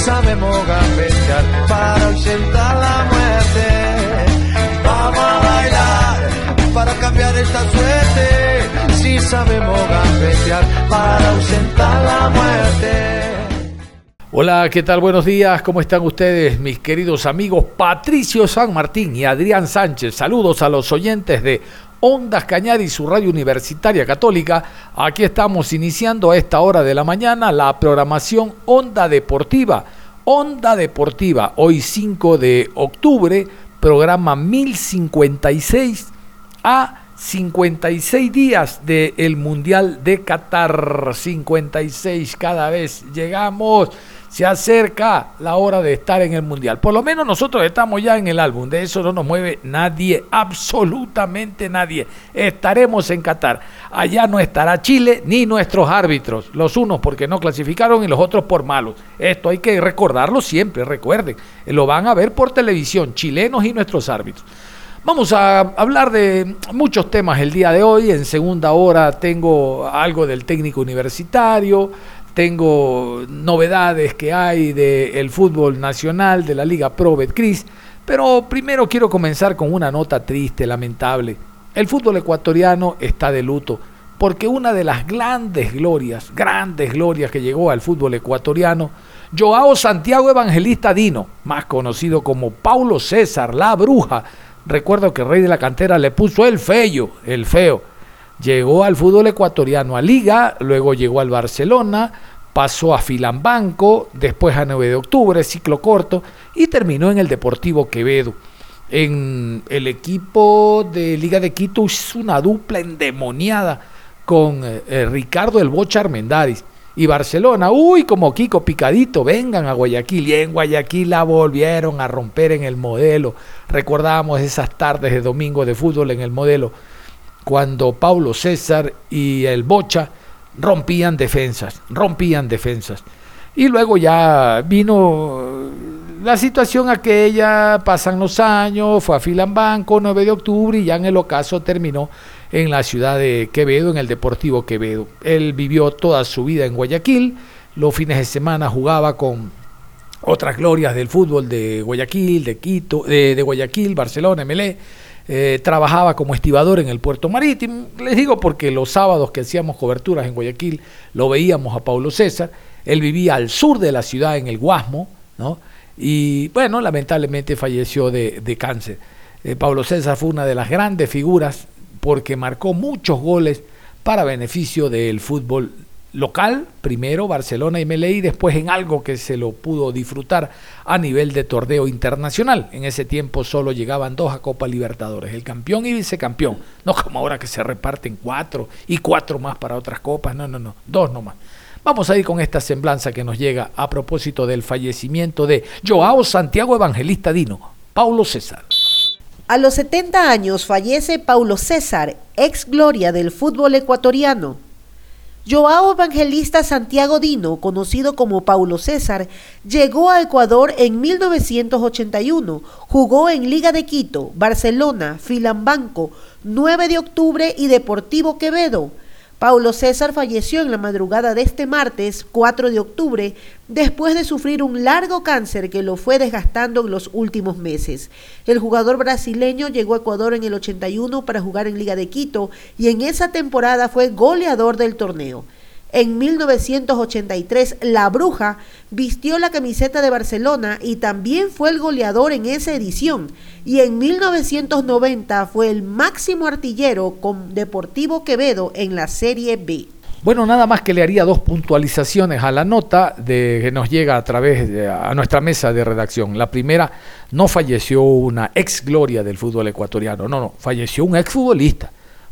Sabemos gambetear para ausentar la muerte. Vamos a bailar para cambiar esta suerte. Si sabemos gambetear para ausentar la muerte. Hola, ¿qué tal? Buenos días, ¿cómo están ustedes, mis queridos amigos Patricio San Martín y Adrián Sánchez? Saludos a los oyentes de Ondas Cañar y su radio universitaria católica. Aquí estamos iniciando a esta hora de la mañana la programación Onda Deportiva. Onda Deportiva, hoy 5 de octubre, programa 1056 a 56 días del Mundial de Qatar. 56 cada vez llegamos se acerca la hora de estar en el Mundial. Por lo menos nosotros estamos ya en el álbum, de eso no nos mueve nadie, absolutamente nadie. Estaremos en Qatar. Allá no estará Chile ni nuestros árbitros, los unos porque no clasificaron y los otros por malos. Esto hay que recordarlo siempre, recuerden, lo van a ver por televisión, chilenos y nuestros árbitros. Vamos a hablar de muchos temas el día de hoy. En segunda hora tengo algo del técnico universitario, tengo novedades que hay del fútbol nacional, de la Liga Pro Betcris, pero primero quiero comenzar con una nota triste, lamentable. El fútbol ecuatoriano está de luto, porque una de las grandes glorias, grandes glorias que llegó al fútbol ecuatoriano, Joao Santiago Evangelista Dino, más conocido como Paulo César, la bruja, recuerdo que el rey de la cantera le puso el feo, el feo, Llegó al fútbol ecuatoriano a Liga, luego llegó al Barcelona, pasó a Filambanco, después a 9 de octubre, ciclo corto, y terminó en el Deportivo Quevedo. En el equipo de Liga de Quito hizo una dupla endemoniada con eh, eh, Ricardo El Bocha Armendáriz. Y Barcelona, uy, como Kiko picadito, vengan a Guayaquil. Y en Guayaquil la volvieron a romper en el modelo. Recordamos esas tardes de domingo de fútbol en el modelo cuando Paulo César y el Bocha rompían defensas, rompían defensas. Y luego ya vino la situación aquella, pasan los años, fue a Filambanco, 9 de octubre, y ya en el ocaso terminó en la ciudad de Quevedo, en el Deportivo Quevedo. Él vivió toda su vida en Guayaquil, los fines de semana jugaba con otras glorias del fútbol de Guayaquil, de Quito, de, de Guayaquil, Barcelona, MLE eh, trabajaba como estibador en el puerto marítimo. Les digo porque los sábados que hacíamos coberturas en Guayaquil lo veíamos a Paulo César. Él vivía al sur de la ciudad, en el Guasmo, ¿no? Y bueno, lamentablemente falleció de, cáncer. Eh, Pablo César fue una de las grandes figuras porque marcó muchos goles para beneficio del fútbol local, primero Barcelona y Meley, después en algo que se lo pudo disfrutar a nivel de torneo internacional. En ese tiempo solo llegaban dos a Copa Libertadores, el campeón y vicecampeón, no como ahora que se reparten cuatro y cuatro más para otras copas, no, no, no, dos nomás. Vamos a ir con esta semblanza que nos llega a propósito del fallecimiento de Joao Santiago Evangelista Dino, Paulo César. A los 70 años fallece Paulo César, ex gloria del fútbol ecuatoriano. Joao Evangelista Santiago Dino, conocido como Paulo César, llegó a Ecuador en 1981. Jugó en Liga de Quito, Barcelona, Filambanco, 9 de octubre y Deportivo Quevedo. Paulo César falleció en la madrugada de este martes 4 de octubre después de sufrir un largo cáncer que lo fue desgastando en los últimos meses. El jugador brasileño llegó a Ecuador en el 81 para jugar en Liga de Quito y en esa temporada fue goleador del torneo. En 1983, La Bruja vistió la camiseta de Barcelona y también fue el goleador en esa edición. Y en 1990 fue el máximo artillero con Deportivo Quevedo en la Serie B. Bueno, nada más que le haría dos puntualizaciones a la nota de, que nos llega a través de a nuestra mesa de redacción. La primera, no falleció una ex gloria del fútbol ecuatoriano, no, no, falleció un ex futbolista,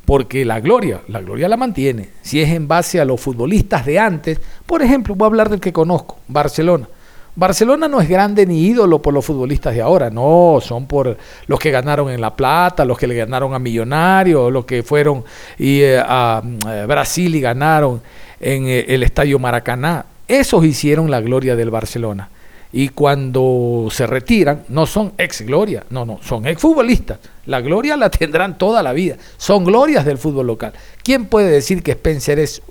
porque la gloria, la gloria la mantiene. Si es en base a los futbolistas de antes, por ejemplo, voy a hablar del que conozco, Barcelona. Barcelona no es grande ni ídolo por los futbolistas de ahora, no, son por los que ganaron en La Plata, los que le ganaron a Millonarios, los que fueron y, eh, a eh, Brasil y ganaron en eh, el Estadio Maracaná. Esos hicieron la gloria del Barcelona. Y cuando se retiran, no son ex gloria, no, no, son ex futbolistas. La gloria la tendrán toda la vida. Son glorias del fútbol local. ¿Quién puede decir que Spencer es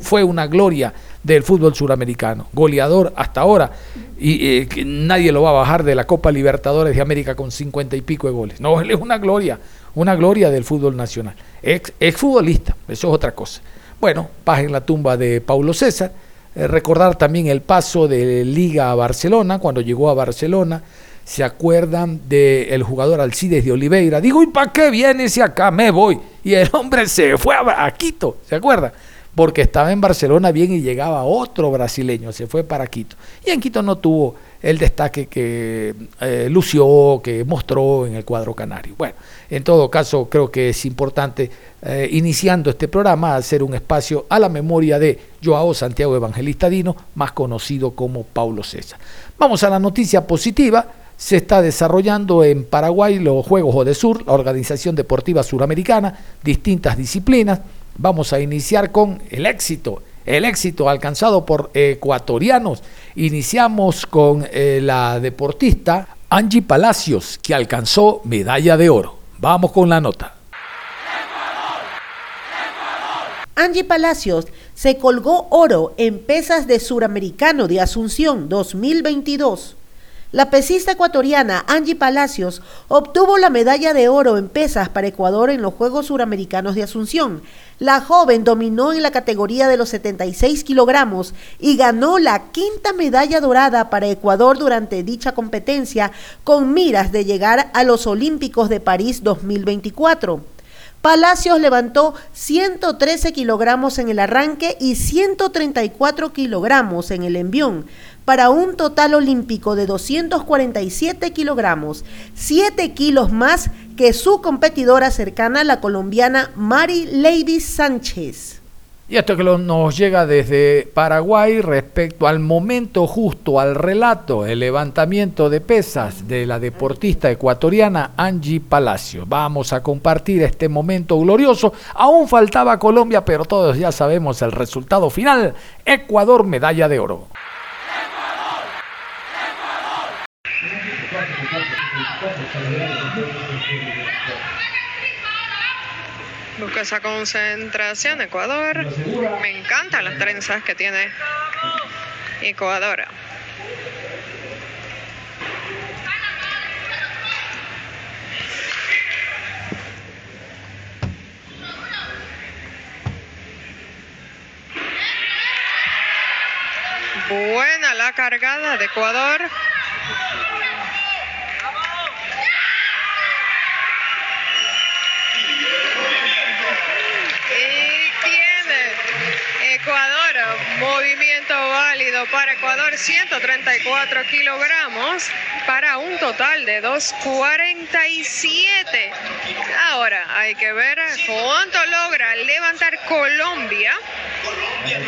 fue una gloria del fútbol suramericano, goleador hasta ahora, y eh, nadie lo va a bajar de la Copa Libertadores de América con cincuenta y pico de goles. No, él es una gloria, una gloria del fútbol nacional. Ex, futbolista, eso es otra cosa. Bueno, paz en la tumba de Paulo César. Eh, recordar también el paso de Liga a Barcelona, cuando llegó a Barcelona. ¿Se acuerdan del jugador Alcides de Oliveira? Digo, ¿y para qué viene si acá me voy? Y el hombre se fue a, a Quito, ¿se acuerdan? porque estaba en Barcelona bien y llegaba otro brasileño, se fue para Quito. Y en Quito no tuvo el destaque que eh, lució, que mostró en el cuadro canario. Bueno, en todo caso creo que es importante, eh, iniciando este programa, hacer un espacio a la memoria de Joao Santiago Evangelista Dino, más conocido como Paulo César. Vamos a la noticia positiva. Se está desarrollando en Paraguay los Juegos Sur, la organización deportiva suramericana, distintas disciplinas Vamos a iniciar con el éxito, el éxito alcanzado por ecuatorianos. Iniciamos con eh, la deportista Angie Palacios, que alcanzó medalla de oro. Vamos con la nota. Angie Palacios se colgó oro en pesas de Suramericano de Asunción 2022. La pesista ecuatoriana Angie Palacios obtuvo la medalla de oro en pesas para Ecuador en los Juegos Suramericanos de Asunción. La joven dominó en la categoría de los 76 kilogramos y ganó la quinta medalla dorada para Ecuador durante dicha competencia con miras de llegar a los Olímpicos de París 2024. Palacios levantó 113 kilogramos en el arranque y 134 kilogramos en el envión, para un total olímpico de 247 kilogramos, 7 kilos más que su competidora cercana, la colombiana Mari Lady Sánchez. Y esto que nos llega desde Paraguay respecto al momento justo, al relato, el levantamiento de pesas de la deportista ecuatoriana Angie Palacio. Vamos a compartir este momento glorioso. Aún faltaba Colombia, pero todos ya sabemos el resultado final. Ecuador, medalla de oro. Busca esa concentración, Ecuador. Me encantan las trenzas que tiene Ecuador. Buena la cargada de Ecuador. Para Ecuador, 134 kilogramos para un total de 247. Ahora hay que ver cuánto logra levantar Colombia.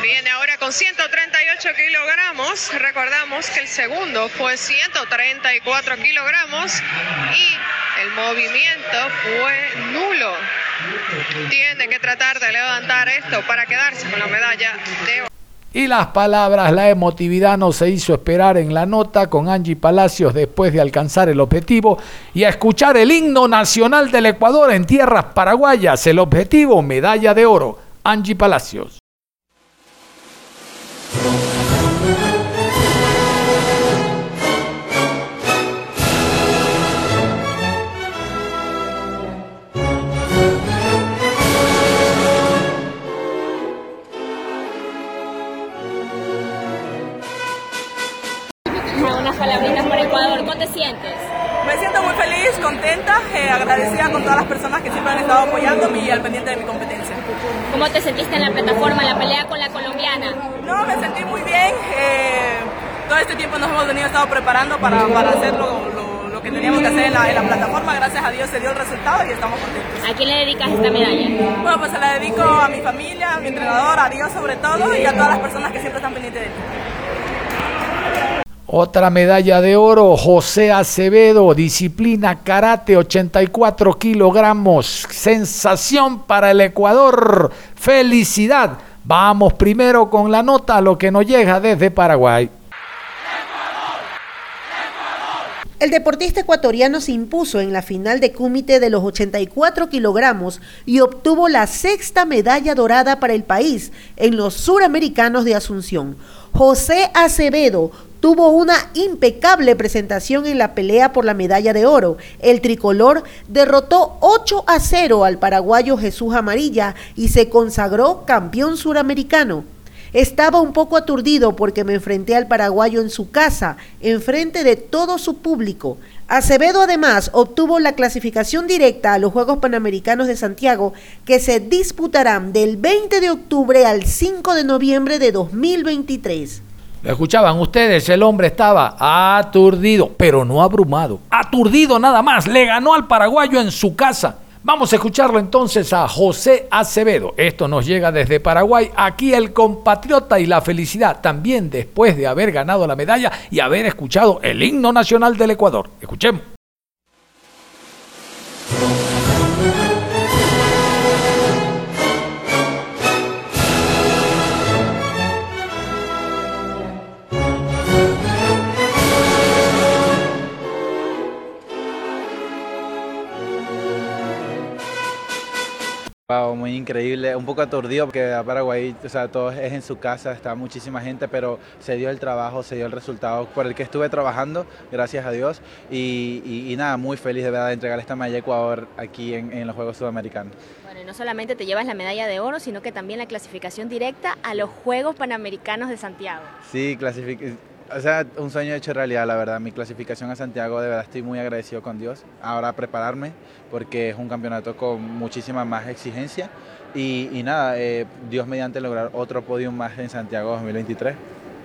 Viene ahora con 138 kilogramos. Recordamos que el segundo fue 134 kilogramos y el movimiento fue nulo tiene que tratar de levantar esto para quedarse con la medalla de oro. Y las palabras, la emotividad no se hizo esperar en la nota con Angie Palacios después de alcanzar el objetivo y a escuchar el himno nacional del Ecuador en tierras paraguayas. El objetivo, medalla de oro. Angie Palacios. sientes? Me siento muy feliz, contenta, eh, agradecida con todas las personas que siempre han estado apoyándome y al pendiente de mi competencia. ¿Cómo te sentiste en la plataforma, en la pelea con la colombiana? No, me sentí muy bien. Eh, todo este tiempo nos hemos venido estado preparando para, para lo, lo, que teníamos que hacer en la, en la, plataforma. Gracias a Dios se dio el resultado y estamos contentos. ¿A quién le dedicas esta medalla? Bueno, pues se la dedico a mi familia, a mi entrenador, a Dios sobre todo y a todas las personas que siempre están pendientes de mí. Otra medalla de oro, José Acevedo, disciplina karate, 84 kilogramos. Sensación para el Ecuador. Felicidad. Vamos primero con la nota, lo que nos llega desde Paraguay. El deportista ecuatoriano se impuso en la final de cúmite de los 84 kilogramos y obtuvo la sexta medalla dorada para el país en los suramericanos de Asunción. José Acevedo tuvo una impecable presentación en la pelea por la medalla de oro. El tricolor derrotó 8 a 0 al paraguayo Jesús Amarilla y se consagró campeón suramericano. Estaba un poco aturdido porque me enfrenté al paraguayo en su casa, enfrente de todo su público. Acevedo además obtuvo la clasificación directa a los Juegos Panamericanos de Santiago que se disputarán del 20 de octubre al 5 de noviembre de 2023. Lo escuchaban ustedes, el hombre estaba aturdido, pero no abrumado. Aturdido nada más, le ganó al paraguayo en su casa. Vamos a escucharlo entonces a José Acevedo. Esto nos llega desde Paraguay. Aquí el compatriota y la felicidad, también después de haber ganado la medalla y haber escuchado el himno nacional del Ecuador. Escuchemos. Wow, muy increíble, un poco aturdido porque a Paraguay, o sea, todo es en su casa, está muchísima gente, pero se dio el trabajo, se dio el resultado por el que estuve trabajando, gracias a Dios, y, nada, muy feliz de verdad de entregar esta medalla a Ecuador aquí en, en los Juegos Sudamericanos. Bueno, y no solamente te llevas la medalla de oro, sino que también la clasificación directa a los Juegos Panamericanos de Santiago. Sí, clasific o sea, un sueño hecho realidad, la verdad. Mi clasificación a Santiago, de verdad estoy muy agradecido con Dios. Ahora prepararme, porque es un campeonato con muchísima más exigencia. Y, nada, eh, Dios mediante lograr otro podium más en Santiago 2023.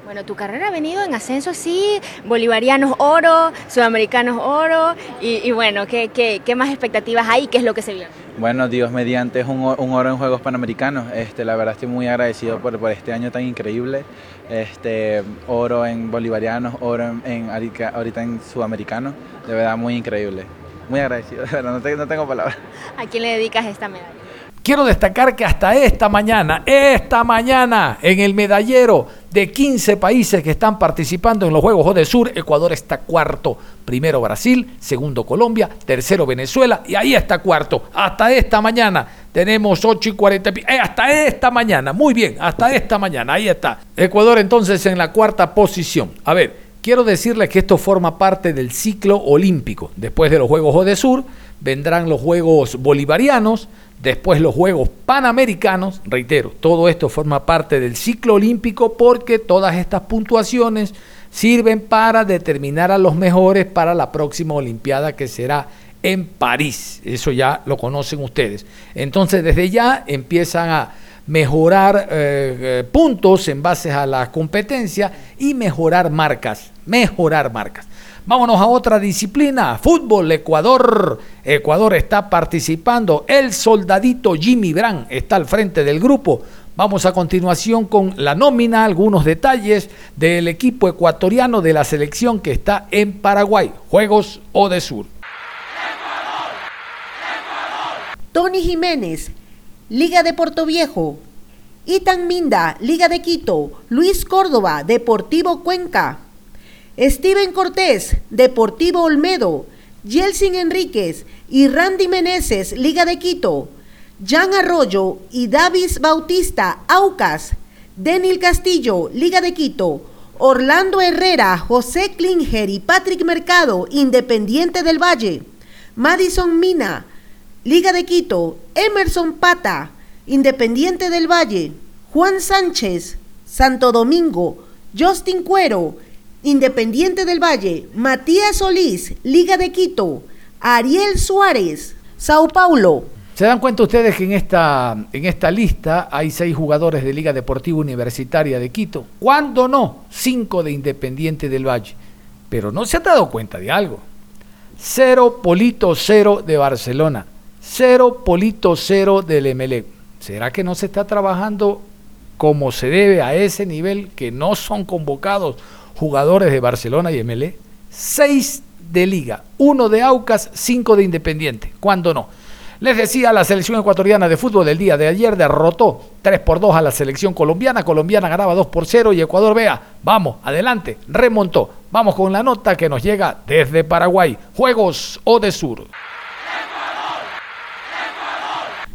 Bueno, tu carrera ha venido en ascenso así, bolivarianos oro, sudamericanos oro, y, bueno, ¿qué, ¿qué, más expectativas hay? ¿Qué es lo que se viene? Bueno, Dios mediante es un, oro en Juegos Panamericanos. Este, la verdad estoy muy agradecido por, por este año tan increíble. Este, oro en bolivarianos, oro en, ahorita en sudamericano. De verdad muy increíble. Muy agradecido, de verdad, no, no tengo palabras. ¿A quién le dedicas esta medalla? Quiero destacar que hasta esta mañana, esta mañana, en el medallero de 15 países que están participando en los Juegos de Sur, Ecuador está cuarto. Primero Brasil, segundo Colombia, tercero Venezuela y ahí está cuarto. Hasta esta mañana tenemos 8 y 40. Eh, hasta esta mañana, muy bien, hasta esta mañana, ahí está. Ecuador entonces en la cuarta posición. A ver, quiero decirles que esto forma parte del ciclo olímpico. Después de los Juegos de Sur vendrán los Juegos Bolivarianos Después los Juegos Panamericanos, reitero, todo esto forma parte del ciclo olímpico porque todas estas puntuaciones sirven para determinar a los mejores para la próxima Olimpiada que será en París. Eso ya lo conocen ustedes. Entonces desde ya empiezan a mejorar eh, eh, puntos en base a la competencia y mejorar marcas, mejorar marcas. Vámonos a otra disciplina, fútbol, Ecuador. Ecuador está participando, el soldadito Jimmy Brand está al frente del grupo. Vamos a continuación con la nómina, algunos detalles del equipo ecuatoriano de la selección que está en Paraguay, Juegos O de Sur. Tony Jiménez, Liga de Puerto Viejo. Itan Minda, Liga de Quito. Luis Córdoba, Deportivo Cuenca. Steven Cortés, Deportivo Olmedo, Yelsin Enríquez y Randy Meneses, Liga de Quito, Jan Arroyo y Davis Bautista, Aucas, Denil Castillo, Liga de Quito, Orlando Herrera, José Klinger y Patrick Mercado, Independiente del Valle, Madison Mina, Liga de Quito, Emerson Pata, Independiente del Valle, Juan Sánchez, Santo Domingo, Justin Cuero, Independiente del Valle, Matías Solís, Liga de Quito, Ariel Suárez, Sao Paulo. ¿Se dan cuenta ustedes que en esta, en esta lista hay seis jugadores de Liga Deportiva Universitaria de Quito? ¿Cuándo no? Cinco de Independiente del Valle. Pero no se han dado cuenta de algo. Cero Polito Cero de Barcelona. Cero Polito Cero del Emelec. ¿Será que no se está trabajando como se debe a ese nivel que no son convocados jugadores de Barcelona y Emelec? Seis de Liga, uno de Aucas, cinco de Independiente. ¿Cuándo no? Les decía, la selección ecuatoriana de fútbol del día de ayer derrotó 3 por 2 a la selección colombiana. Colombiana ganaba 2 por 0 y Ecuador, vea, vamos, adelante, remontó. Vamos con la nota que nos llega desde Paraguay. Juegos o de Sur.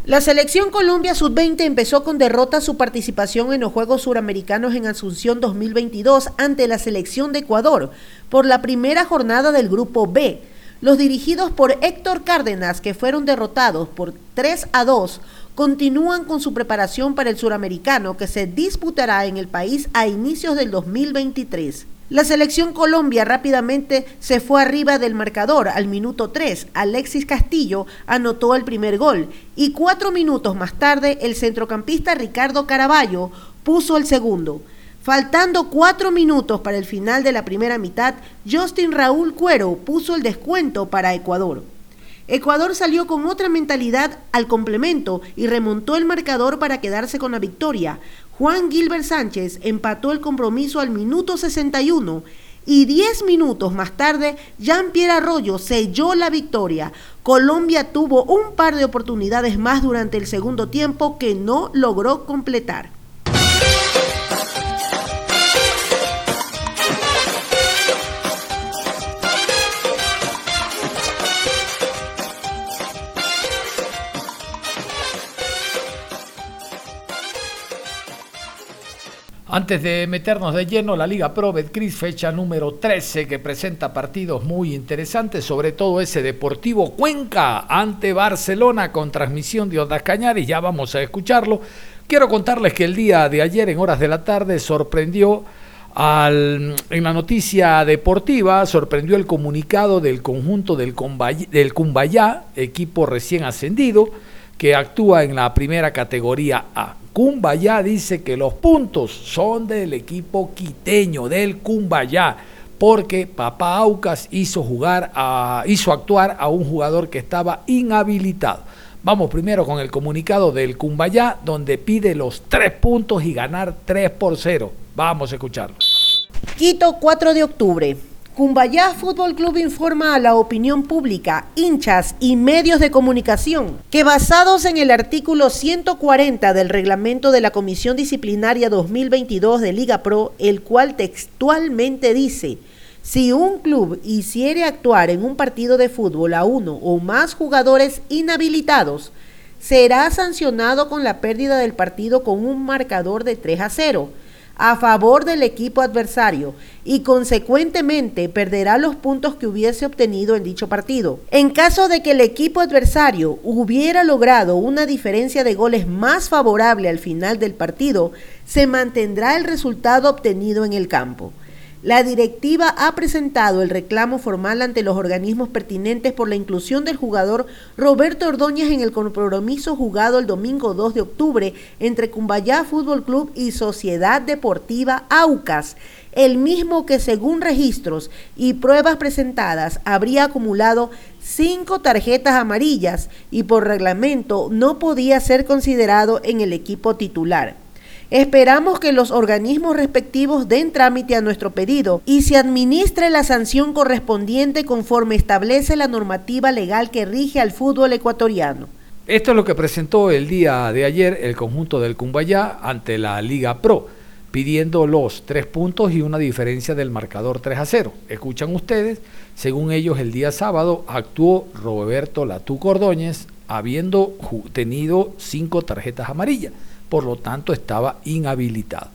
La selección Colombia Sub-20 empezó con derrota su participación en los Juegos Suramericanos en Asunción 2022 ante la selección de Ecuador por la primera jornada del Grupo B. Los dirigidos por Héctor Cárdenas, que fueron derrotados por 3 a 2, continúan con su preparación para el suramericano que se disputará en el país a inicios del 2023. La selección Colombia rápidamente se fue arriba del marcador. Al minuto 3, Alexis Castillo anotó el primer gol y cuatro minutos más tarde el centrocampista Ricardo Caraballo puso el segundo. Faltando cuatro minutos para el final de la primera mitad, Justin Raúl Cuero puso el descuento para Ecuador. Ecuador salió con otra mentalidad al complemento y remontó el marcador para quedarse con la victoria. Juan Gilbert Sánchez empató el compromiso al minuto 61 y 10 minutos más tarde Jean-Pierre Arroyo selló la victoria. Colombia tuvo un par de oportunidades más durante el segundo tiempo que no logró completar. Antes de meternos de lleno, la Liga Pro Betcris, fecha número 13, que presenta partidos muy interesantes, sobre todo ese Deportivo Cuenca ante Barcelona con transmisión de Ondas Cañares, ya vamos a escucharlo. Quiero contarles que el día de ayer, en horas de la tarde, sorprendió al, en la noticia deportiva, sorprendió el comunicado del conjunto del, del Cumbayá, equipo recién ascendido, que actúa en la primera categoría A. Cumbayá dice que los puntos son del equipo quiteño, del Cumbayá, porque Papá Aucas hizo, jugar a, hizo actuar a un jugador que estaba inhabilitado. Vamos primero con el comunicado del Cumbayá, donde pide los tres puntos y ganar 3 por 0. Vamos a escucharlo. Quito, 4 de octubre. Cumbayá Fútbol Club informa a la opinión pública, hinchas y medios de comunicación que basados en el artículo 140 del reglamento de la Comisión Disciplinaria 2022 de Liga Pro, el cual textualmente dice, si un club hiciere actuar en un partido de fútbol a uno o más jugadores inhabilitados, será sancionado con la pérdida del partido con un marcador de 3 a 0 a favor del equipo adversario y consecuentemente perderá los puntos que hubiese obtenido en dicho partido. En caso de que el equipo adversario hubiera logrado una diferencia de goles más favorable al final del partido, se mantendrá el resultado obtenido en el campo. La directiva ha presentado el reclamo formal ante los organismos pertinentes por la inclusión del jugador Roberto Ordóñez en el compromiso jugado el domingo 2 de octubre entre Cumbayá Fútbol Club y Sociedad Deportiva Aucas, el mismo que según registros y pruebas presentadas habría acumulado cinco tarjetas amarillas y por reglamento no podía ser considerado en el equipo titular. Esperamos que los organismos respectivos den trámite a nuestro pedido y se administre la sanción correspondiente conforme establece la normativa legal que rige al fútbol ecuatoriano. Esto es lo que presentó el día de ayer el conjunto del Cumbayá ante la Liga Pro, pidiendo los tres puntos y una diferencia del marcador 3 a 0. Escuchan ustedes, según ellos el día sábado actuó Roberto Latú Cordóñez habiendo tenido cinco tarjetas amarillas por lo tanto estaba inhabilitado.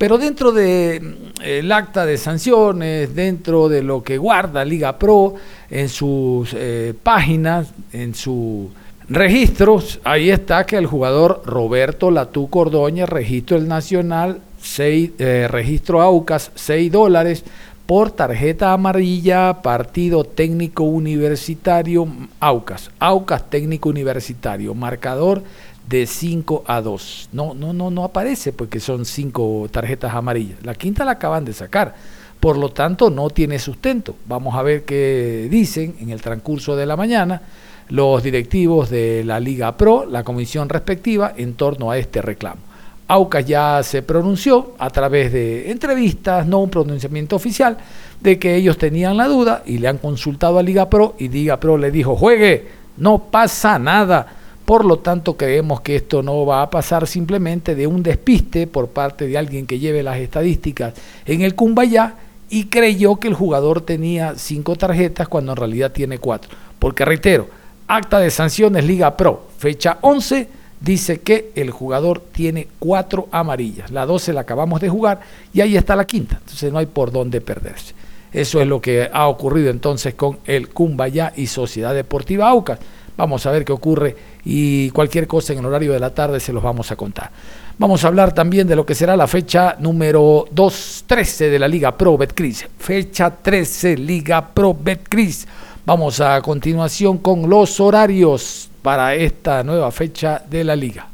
Pero dentro del de, mm, acta de sanciones, dentro de lo que guarda Liga Pro, en sus eh, páginas, en sus registros, ahí está que el jugador Roberto Latú Cordóñez, registro el Nacional, seis, eh, registro AUCAS, 6 dólares, por tarjeta amarilla, partido técnico universitario, Aucas, Aucas técnico universitario, marcador de 5 a 2. No, no, no, no aparece porque son cinco tarjetas amarillas. La quinta la acaban de sacar. Por lo tanto, no tiene sustento. Vamos a ver qué dicen en el transcurso de la mañana los directivos de la Liga Pro, la comisión respectiva, en torno a este reclamo. Aucas ya se pronunció a través de entrevistas, no un pronunciamiento oficial, de que ellos tenían la duda y le han consultado a Liga Pro y Liga Pro le dijo, juegue, no pasa nada. Por lo tanto, creemos que esto no va a pasar simplemente de un despiste por parte de alguien que lleve las estadísticas en el Cumbayá y creyó que el jugador tenía cinco tarjetas cuando en realidad tiene cuatro. Porque reitero, acta de sanciones Liga Pro, fecha 11, dice que el jugador tiene cuatro amarillas. La 12 la acabamos de jugar y ahí está la quinta. Entonces no hay por dónde perderse. Eso es lo que ha ocurrido entonces con el Cumbayá y Sociedad Deportiva Aucas. Vamos a ver qué ocurre y cualquier cosa en el horario de la tarde se los vamos a contar. Vamos a hablar también de lo que será la fecha número 2-13 de la Liga Pro Betcris. Fecha 13, Liga Pro Betcris. Vamos a continuación con los horarios para esta nueva fecha de la liga.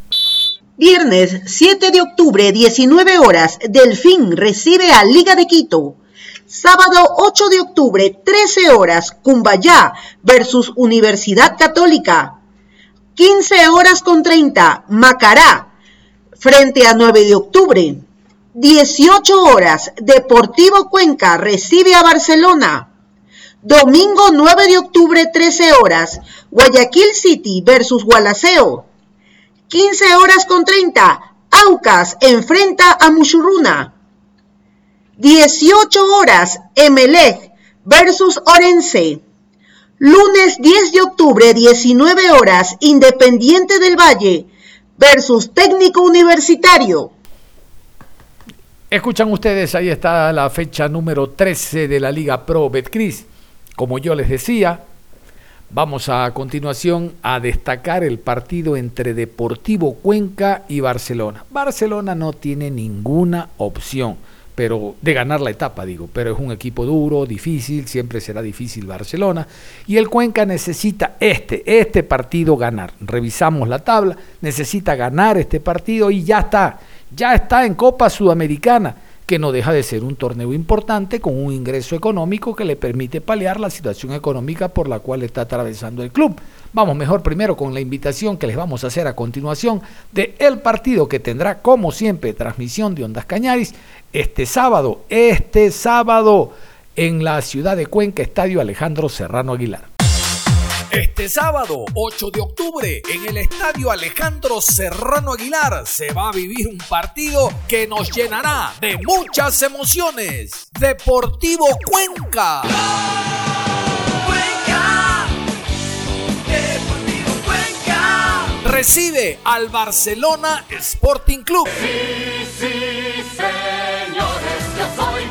Viernes 7 de octubre, 19 horas, Delfín recibe a Liga de Quito. Sábado 8 de octubre, 13 horas, Cumbayá versus Universidad Católica. 15 horas con 30, Macará frente a 9 de octubre. 18 horas, Deportivo Cuenca recibe a Barcelona. Domingo 9 de octubre, 13 horas, Guayaquil City versus Gualaceo. 15 horas con 30, Aucas enfrenta a Muchurruna. 18 horas, Emelec versus Orense. Lunes 10 de octubre, 19 horas, Independiente del Valle versus Técnico Universitario. Escuchan ustedes, ahí está la fecha número 13 de la Liga Pro Betcris. Como yo les decía, vamos a continuación a destacar el partido entre Deportivo Cuenca y Barcelona. Barcelona no tiene ninguna opción pero de ganar la etapa, digo, pero es un equipo duro, difícil, siempre será difícil Barcelona, y el Cuenca necesita este, este partido ganar. Revisamos la tabla, necesita ganar este partido y ya está, ya está en Copa Sudamericana que no deja de ser un torneo importante con un ingreso económico que le permite paliar la situación económica por la cual está atravesando el club. Vamos mejor primero con la invitación que les vamos a hacer a continuación de el partido que tendrá como siempre transmisión de Ondas Cañaris este sábado, este sábado en la ciudad de Cuenca, Estadio Alejandro Serrano Aguilar. Este sábado, 8 de octubre, en el estadio Alejandro Serrano Aguilar, se va a vivir un partido que nos llenará de muchas emociones. Deportivo Cuenca. Cuenca. Recibe al Barcelona Sporting Club. Sí, sí, señores, yo soy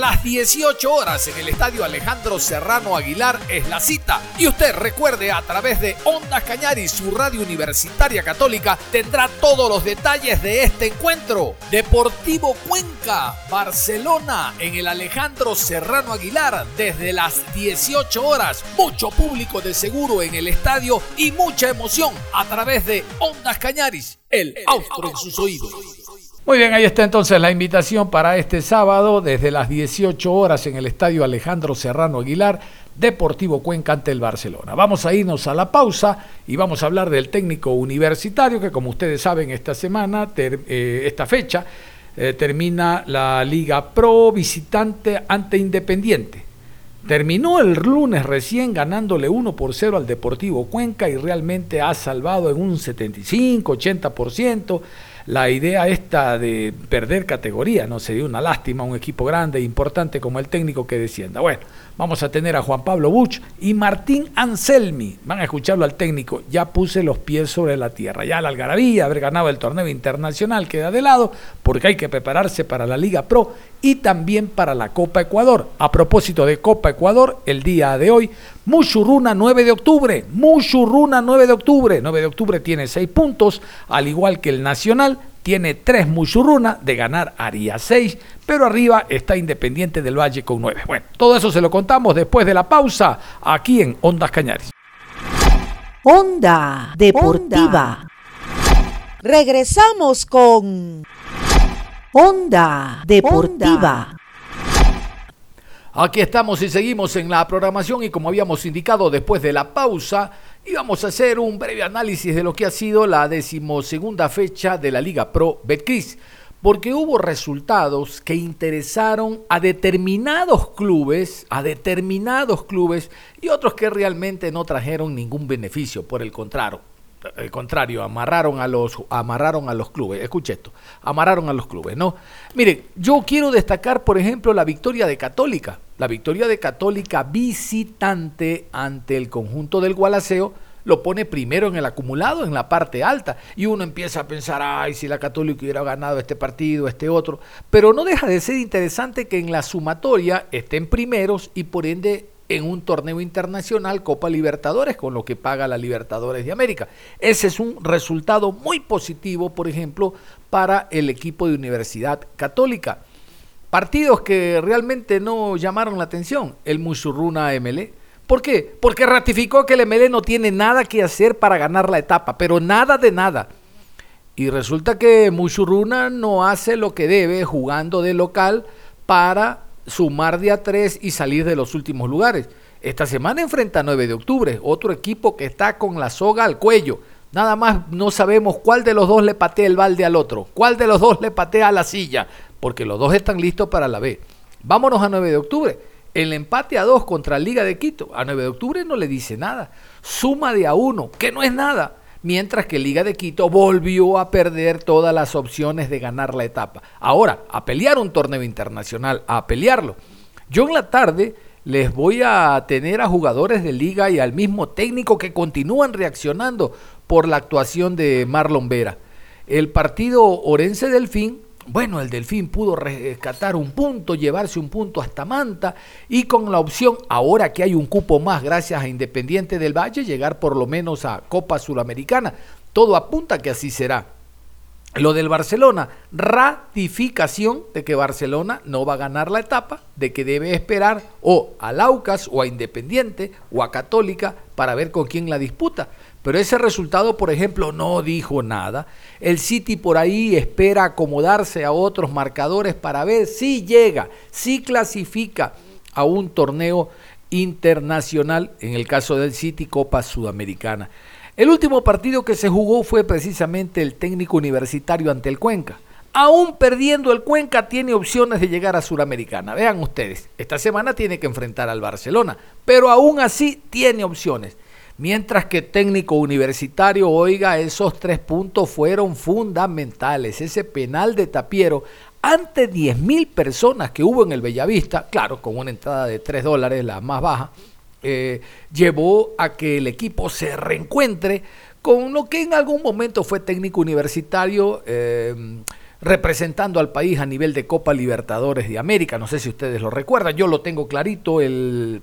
las 18 horas en el estadio Alejandro Serrano Aguilar es la cita. Y usted recuerde a través de Ondas Cañari, su radio universitaria católica, tendrá todos los detalles de este encuentro. Deportivo Cuenca, Barcelona, en el Alejandro Serrano Aguilar, desde las 18 horas. Mucho público de seguro en el estadio y mucha emoción a través de Ondas Cañaris, el austro en sus oídos. Muy bien, ahí está entonces la invitación para este sábado desde las 18 horas en el Estadio Alejandro Serrano Aguilar, Deportivo Cuenca ante el Barcelona. Vamos a irnos a la pausa y vamos a hablar del técnico universitario que como ustedes saben esta semana, eh, esta fecha, eh, termina la Liga Pro visitante ante Independiente. Terminó el lunes recién ganándole 1 por 0 al Deportivo Cuenca y realmente ha salvado en un 75-80% la idea esta de perder categoría, no sería una lástima un equipo grande e importante como el técnico que descienda. Bueno, vamos a tener a Juan Pablo Buch y Martín Anselmi. Van a escucharlo al técnico. Ya puse los pies sobre la tierra. Ya la algarabía, haber ganado el torneo internacional queda de lado porque hay que prepararse para la Liga Pro y también para la Copa Ecuador. A propósito de Copa Ecuador, el día de hoy, Muchurruna 9 de octubre. Muchurruna 9 de octubre. 9 de octubre tiene 6 puntos, al igual que el Nacional tiene tres Muchurruna, de ganar haría seis, pero arriba está Independiente del Valle con nueve. Bueno, todo eso se lo contamos después de la pausa aquí en Ondas Cañares. Onda Deportiva. Regresamos con Onda Deportiva. Aquí estamos y seguimos en la programación y como habíamos indicado después de la pausa, íbamos a hacer un breve análisis de lo que ha sido la decimosegunda fecha de la Liga Pro Betcris, porque hubo resultados que interesaron a determinados clubes, a determinados clubes y otros que realmente no trajeron ningún beneficio, por el contrario, el contrario, amarraron a los amarraron a los clubes. Escuche esto, amarraron a los clubes, ¿no? Miren, yo quiero destacar, por ejemplo, la victoria de Católica. La victoria de Católica visitante ante el conjunto del Gualaceo lo pone primero en el acumulado, en la parte alta, y uno empieza a pensar, ay, si la Católica hubiera ganado este partido, este otro, pero no deja de ser interesante que en la sumatoria estén primeros y por ende en un torneo internacional Copa Libertadores con lo que paga la Libertadores de América. Ese es un resultado muy positivo, por ejemplo, para el equipo de Universidad Católica. Partidos que realmente no llamaron la atención, el Musurruna MLE. ¿Por qué? Porque ratificó que el MLE no tiene nada que hacer para ganar la etapa, pero nada de nada. Y resulta que Musurruna no hace lo que debe jugando de local para sumar de a tres y salir de los últimos lugares. Esta semana enfrenta a 9 de octubre, otro equipo que está con la soga al cuello. Nada más no sabemos cuál de los dos le patea el balde al otro, cuál de los dos le patea la silla, porque los dos están listos para la B. Vámonos a 9 de octubre. El empate a 2 contra Liga de Quito. A 9 de octubre no le dice nada. Suma de a 1, que no es nada mientras que Liga de Quito volvió a perder todas las opciones de ganar la etapa. Ahora, a pelear un torneo internacional, a pelearlo. Yo en la tarde les voy a tener a jugadores de liga y al mismo técnico que continúan reaccionando por la actuación de Marlon Vera. El partido Orense Delfín bueno, el Delfín pudo rescatar un punto, llevarse un punto hasta Manta y con la opción, ahora que hay un cupo más gracias a Independiente del Valle, llegar por lo menos a Copa Suramericana. Todo apunta que así será. Lo del Barcelona, ratificación de que Barcelona no va a ganar la etapa, de que debe esperar o a Laucas o a Independiente o a Católica para ver con quién la disputa. Pero ese resultado, por ejemplo, no dijo nada. El City por ahí espera acomodarse a otros marcadores para ver si llega, si clasifica a un torneo internacional, en el caso del City Copa Sudamericana. El último partido que se jugó fue precisamente el técnico universitario ante el Cuenca. Aún perdiendo el Cuenca tiene opciones de llegar a Sudamericana. Vean ustedes, esta semana tiene que enfrentar al Barcelona, pero aún así tiene opciones. Mientras que técnico universitario, oiga, esos tres puntos fueron fundamentales. Ese penal de Tapiero ante 10.000 personas que hubo en el Bellavista, claro, con una entrada de 3 dólares, la más baja, eh, llevó a que el equipo se reencuentre con lo que en algún momento fue técnico universitario. Eh, representando al país a nivel de Copa Libertadores de América. No sé si ustedes lo recuerdan, yo lo tengo clarito, el,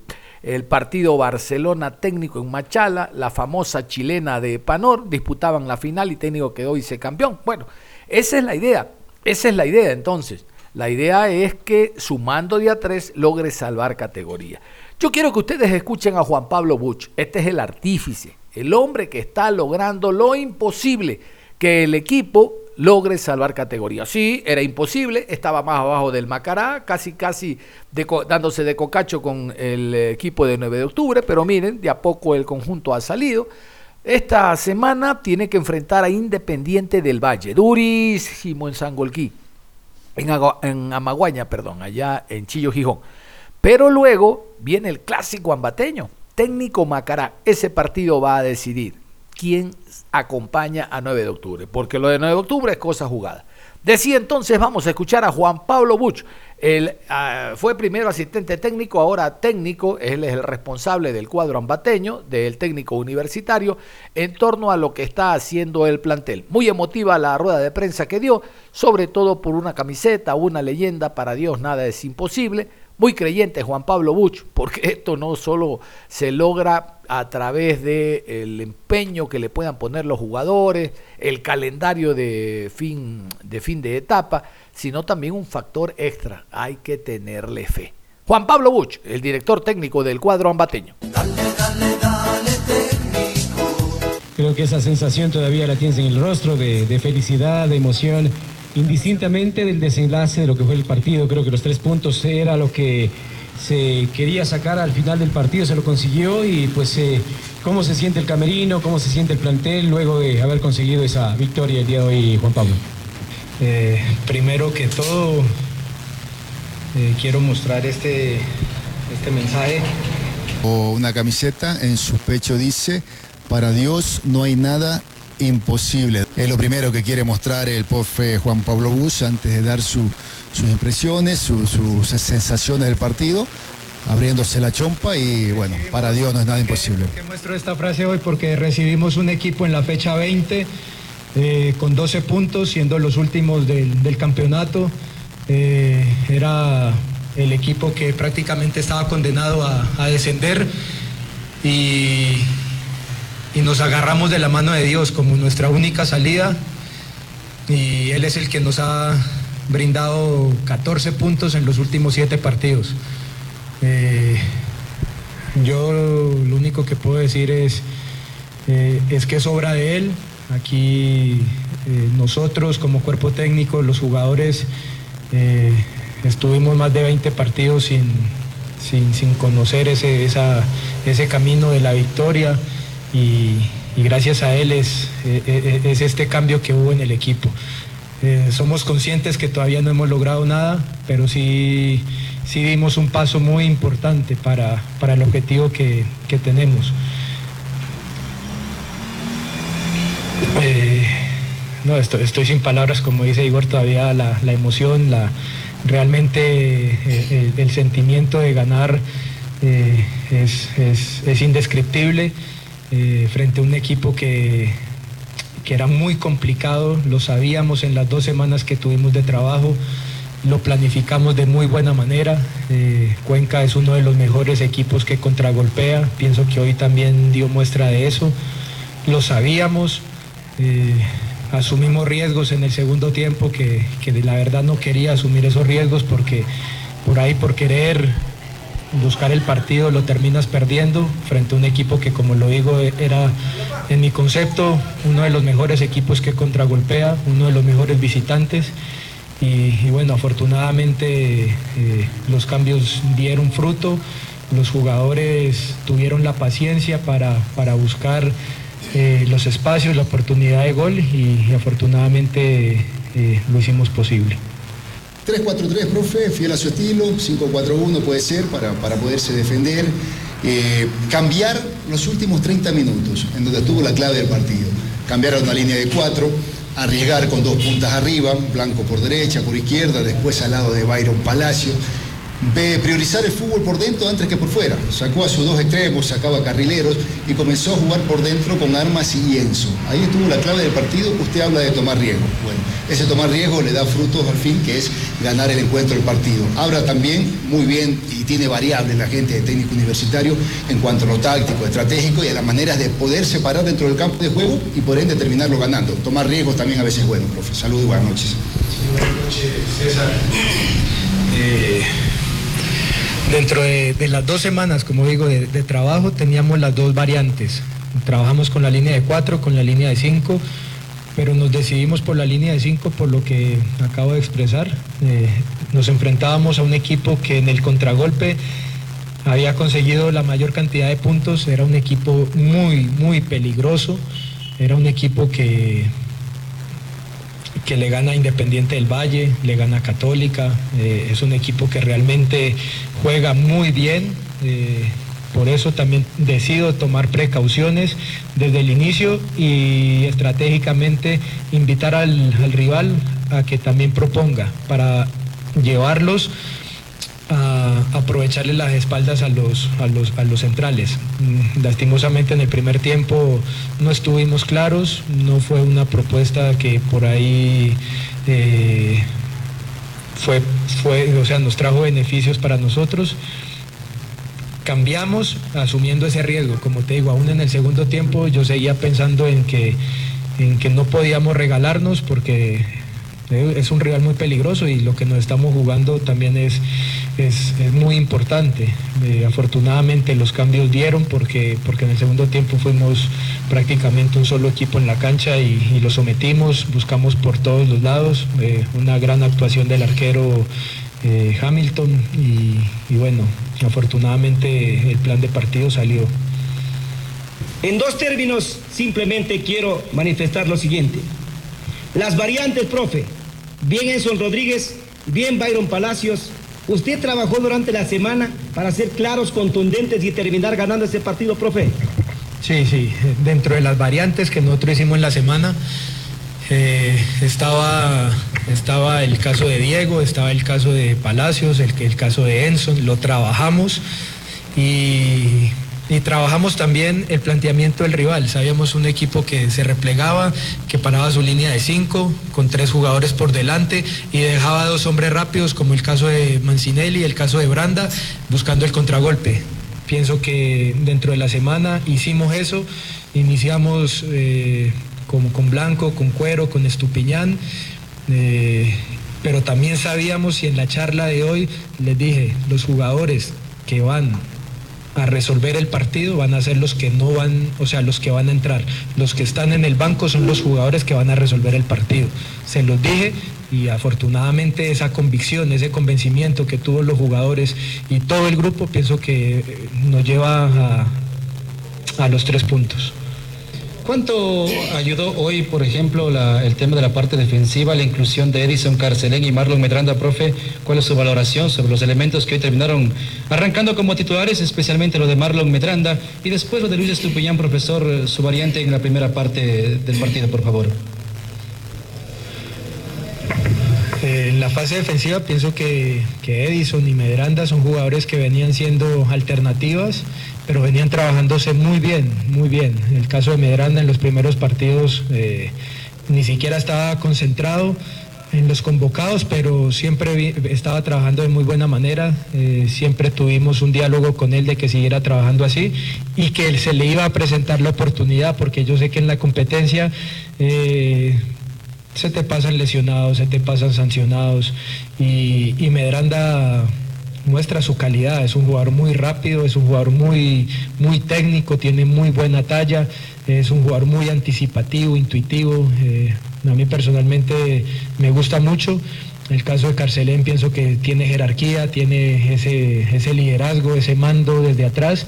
el partido Barcelona técnico en Machala, la famosa chilena de Panor, disputaban la final y técnico quedó se campeón. Bueno, esa es la idea, esa es la idea entonces. La idea es que sumando de a tres logre salvar categoría. Yo quiero que ustedes escuchen a Juan Pablo Buch. Este es el artífice, el hombre que está logrando lo imposible, que el equipo logre salvar categoría. Sí, era imposible, estaba más abajo del Macará, casi casi dándose de cocacho con el equipo de 9 de octubre, pero miren, de a poco el conjunto ha salido. Esta semana tiene que enfrentar a Independiente del Valle, durísimo en Sangolquí, en, en Amaguaña, perdón, allá en Chillo Gijón. Pero luego viene el clásico ambateño, técnico Macará. Ese partido va a decidir quién acompaña a 9 de octubre, porque lo de 9 de octubre es cosa jugada. Decía entonces, vamos a escuchar a Juan Pablo Buch. Él ah, fue primero asistente técnico, ahora técnico, él es el responsable del cuadro ambateño, del técnico universitario, en torno a lo que está haciendo el plantel. Muy emotiva la rueda de prensa que dio, sobre todo por una camiseta, una leyenda, para Dios nada es imposible. Muy creyente Juan Pablo Buch, porque esto no solo se logra a través del el empeño que le puedan poner los jugadores, el calendario de fin, de fin de etapa, sino también un factor extra. Hay que tenerle fe. Juan Pablo Buch, el director técnico del cuadro ambateño. Creo que esa sensación todavía la tienes en el rostro de felicidad, de emoción, indistintamente del desenlace de lo que fue el partido. Creo que los tres puntos era lo que se quería sacar al final del partido, se lo consiguió y pues eh, cómo se siente el camerino, cómo se siente el plantel luego de haber conseguido esa victoria el día de hoy, Juan Pablo. Eh, primero que todo, eh, quiero mostrar este, este mensaje. O una camiseta, en su pecho dice, para Dios no hay nada imposible. Es lo primero que quiere mostrar el profe Juan Pablo Bush antes de dar su, sus impresiones, sus sensaciones del partido, abriéndose la chompa y bueno, para Dios no es nada imposible. Que muestro esta frase hoy porque recibimos un equipo en la fecha 20 eh, con 12 puntos, siendo los últimos del, del campeonato. Eh, era el equipo que prácticamente estaba condenado a, a descender y, y nos agarramos de la mano de Dios como nuestra única salida y Él es el que nos ha brindado 14 puntos en los últimos 7 partidos. Eh, yo lo único que puedo decir es, eh, es que es obra de Él. Aquí eh, nosotros como cuerpo técnico, los jugadores, estuvimos más de 20 partidos sin, sin, sin conocer ese, ese camino de la victoria y, gracias a Él es, es, es este cambio que hubo en el equipo. Eh, somos conscientes que todavía no hemos logrado nada, pero sí, sí dimos un paso muy importante para, para el objetivo que, que tenemos. Eh, no, estoy, estoy, sin palabras, como dice Igor, todavía la, la emoción, la, realmente eh, el, sentimiento de ganar eh, es, es, indescriptible eh, frente a un equipo que, que era muy complicado, lo sabíamos en las dos semanas que tuvimos de trabajo, lo planificamos de muy buena manera. Eh, Cuenca es uno de los mejores equipos que contragolpea, pienso que hoy también dio muestra de eso, lo sabíamos. Eh, asumimos riesgos en el segundo tiempo que, que, la verdad no quería asumir esos riesgos porque por ahí por querer buscar el partido lo terminas perdiendo frente a un equipo que como lo digo era en mi concepto uno de los mejores equipos que contragolpea, uno de los mejores visitantes y, bueno afortunadamente eh, los cambios dieron fruto, los jugadores tuvieron la paciencia para, para buscar eh, los espacios, la oportunidad de gol y, y afortunadamente eh, lo hicimos posible. 3-4-3, profe, fiel a su estilo, 5-4-1 puede ser para, para poderse defender. Eh, cambiar los últimos 30 minutos, en donde estuvo la clave del partido. Cambiar a una línea de 4, arriesgar con dos puntas arriba, Blanco por derecha, por izquierda, después al lado de Byron Palacio de priorizar el fútbol por dentro antes que por fuera. Sacó a sus dos extremos, sacaba carrileros y comenzó a jugar por dentro con armas y lienzo. Ahí estuvo la clave del partido. Usted habla de tomar riesgo. Bueno, ese tomar riesgo le da frutos al fin, que es ganar el encuentro del partido. Habla también muy bien y tiene variables la gente de técnico universitario en cuanto a lo táctico, estratégico y a las maneras de poder separar dentro del campo de juego y por ende terminarlo ganando. Tomar riesgos también a veces es bueno, profe. Saludos y buenas noches. Sí, buenas noches, César. Eh... Dentro de, las dos semanas, como digo, de, trabajo teníamos las dos variantes. Trabajamos con la línea de cuatro, con la línea de cinco, pero nos decidimos por la línea de cinco por lo que acabo de expresar. Eh, nos enfrentábamos a un equipo que en el contragolpe había conseguido la mayor cantidad de puntos, era un equipo muy, muy peligroso, era un equipo que que le gana Independiente del Valle, le gana Católica, eh, es un equipo que realmente juega muy bien, eh, por eso también decido tomar precauciones desde el inicio y estratégicamente invitar al, al rival a que también proponga para llevarlos a aprovecharle las espaldas a los, a los, a los centrales. Lastimosamente en el primer tiempo no estuvimos claros, no fue una propuesta que por ahí eh, fue, fue, o sea, nos trajo beneficios para nosotros, cambiamos asumiendo ese riesgo. Como te digo, aún en el segundo tiempo yo seguía pensando en que, en que no podíamos regalarnos porque eh, es un rival muy peligroso y lo que nos estamos jugando también es, es, muy importante. Eh, afortunadamente los cambios dieron porque, porque en el segundo tiempo fuimos prácticamente un solo equipo en la cancha y, lo sometimos, buscamos por todos los lados, eh, una gran actuación del arquero Hamilton y, y bueno, afortunadamente el plan de partido salió. En dos términos, simplemente quiero manifestar lo siguiente. Las variantes, profe, bien Enson Rodríguez, bien Byron Palacios. ¿Usted trabajó durante la semana para ser claros, contundentes y terminar ganando ese partido, profe? Sí, sí. Dentro de las variantes que nosotros hicimos en la semana, eh, estaba, estaba el caso de Diego, estaba el caso de Palacios, el, el caso de Enson, lo trabajamos y y trabajamos también el planteamiento del rival. Sabíamos un equipo que se replegaba, que paraba su línea de cinco, con tres jugadores por delante y dejaba dos hombres rápidos, como el caso de Mancinelli, el caso de Branda, buscando el contragolpe. Pienso que dentro de la semana hicimos eso, iniciamos eh, con Blanco, con Cuero, con Estupiñán. Eh, pero también sabíamos y en la charla de hoy les dije, los jugadores que van a resolver el partido van a ser los que no van, o sea, los que van a entrar. Los que están en el banco son los jugadores que van a resolver el partido. Se los dije y afortunadamente esa convicción, ese convencimiento que tuvo los jugadores y todo el grupo, pienso que eh, nos lleva a, a los tres puntos. ¿Cuánto ayudó hoy, por ejemplo, el tema de la parte defensiva, la inclusión de Edison Carcelén y Marlon Medranda, profe? ¿Cuál es su valoración sobre los elementos que hoy terminaron arrancando como titulares, especialmente lo de Marlon Medranda y después lo de Luis Estupiñán, profesor, su variante en la primera parte del partido, por favor? Eh, en la fase defensiva pienso que, que Edison y Medranda son jugadores que venían siendo alternativas pero venían trabajándose muy bien, muy bien. En el caso de Medranda en los primeros partidos eh, ni siquiera estaba concentrado en los convocados, pero siempre estaba trabajando de muy buena manera. Eh, siempre tuvimos un diálogo con él de que siguiera trabajando así y que se le iba a presentar la oportunidad, porque yo sé que en la competencia eh, se te pasan lesionados, se te pasan sancionados y Medranda muestra su calidad, es un jugador muy rápido, es un jugador muy, muy técnico, tiene muy buena talla, es un jugador muy anticipativo, intuitivo. Eh, a mí personalmente me gusta mucho. El caso de Carcelén pienso que tiene jerarquía, tiene ese, ese liderazgo, ese mando desde atrás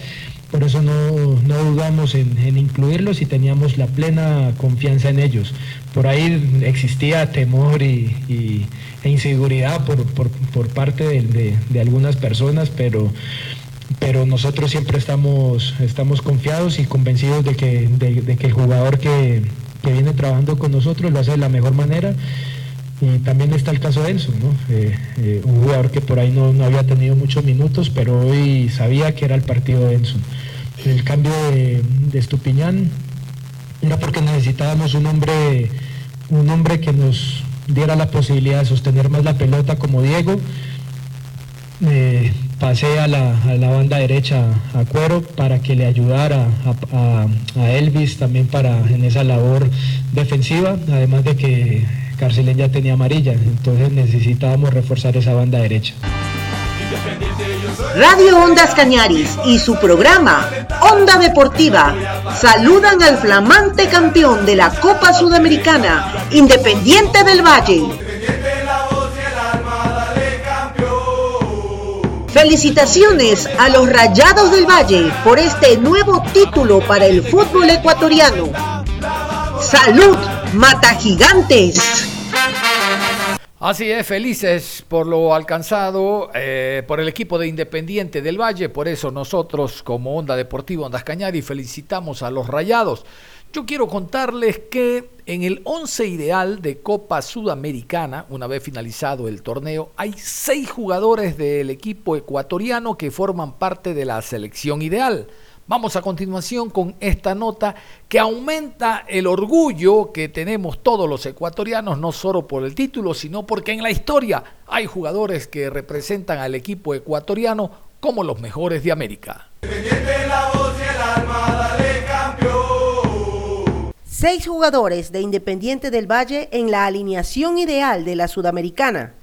por eso no, dudamos en, incluirlos y teníamos la plena confianza en ellos. Por ahí existía temor y, e inseguridad por, parte de, algunas personas, pero, pero nosotros siempre estamos, estamos confiados y convencidos de que, de, que el jugador que, viene trabajando con nosotros lo hace de la mejor manera. Y también está el caso de Enzo, eh, eh, un jugador que por ahí no, había tenido muchos minutos, pero hoy sabía que era el partido de Enzo. El cambio de, Estupiñán era porque necesitábamos un hombre, un hombre que nos diera la posibilidad de sostener más la pelota como Diego. Eh, pasé a la, banda derecha a Cuero para que le ayudara a, a, Elvis también para en esa labor defensiva, además de que Carcelén ya tenía amarilla, entonces necesitábamos reforzar esa banda derecha. Radio Ondas Cañaris y su programa Onda Deportiva saludan al flamante campeón de la Copa Sudamericana, Independiente del Valle. Felicitaciones a los Rayados del Valle por este nuevo título para el fútbol ecuatoriano. Salud, Mata Gigantes. Así es, felices por lo alcanzado eh, por el equipo de Independiente del Valle, por eso nosotros como Onda Deportiva Ondas Cañari felicitamos a los Rayados. Yo quiero contarles que en el 11 ideal de Copa Sudamericana, una vez finalizado el torneo, hay seis jugadores del equipo ecuatoriano que forman parte de la selección ideal. Vamos a continuación con esta nota que aumenta el orgullo que tenemos todos los ecuatorianos, no solo por el título, sino porque en la historia hay jugadores que representan al equipo ecuatoriano como los mejores de América. Seis jugadores de Independiente del Valle en la alineación ideal de la Sudamericana.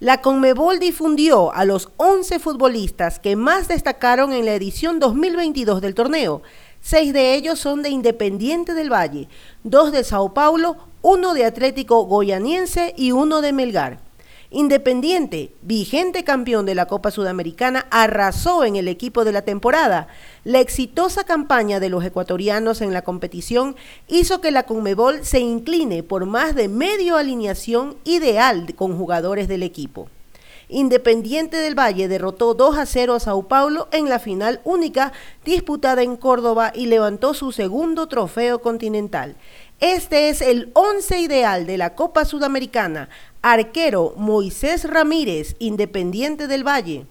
La Conmebol difundió a los 11 futbolistas que más destacaron en la edición 2022 del torneo. Seis de ellos son de Independiente del Valle, dos de Sao Paulo, uno de Atlético Goyaniense y uno de Melgar. Independiente, vigente campeón de la Copa Sudamericana, arrasó en el equipo de la temporada. La exitosa campaña de los ecuatorianos en la competición hizo que la Conmebol se incline por más de medio alineación ideal con jugadores del equipo. Independiente del Valle derrotó 2 a 0 a Sao Paulo en la final única disputada en Córdoba y levantó su segundo trofeo continental. Este es el once ideal de la Copa Sudamericana. Arquero Moisés Ramírez, Independiente del Valle.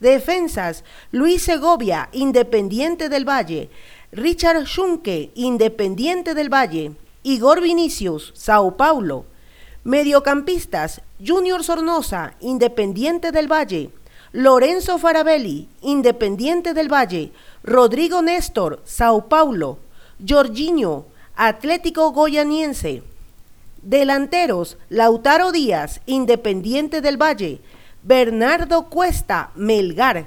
Defensas Luis Segovia, Independiente del Valle. Richard Schunke, Independiente del Valle. Igor Vinicius, Sao Paulo. Mediocampistas Junior Sornosa, Independiente del Valle. Lorenzo Farabelli, Independiente del Valle. Rodrigo Néstor, Sao Paulo. Jorginho, Atlético Goyaniense. Delanteros, Lautaro Díaz, Independiente del Valle. Bernardo Cuesta, Melgar.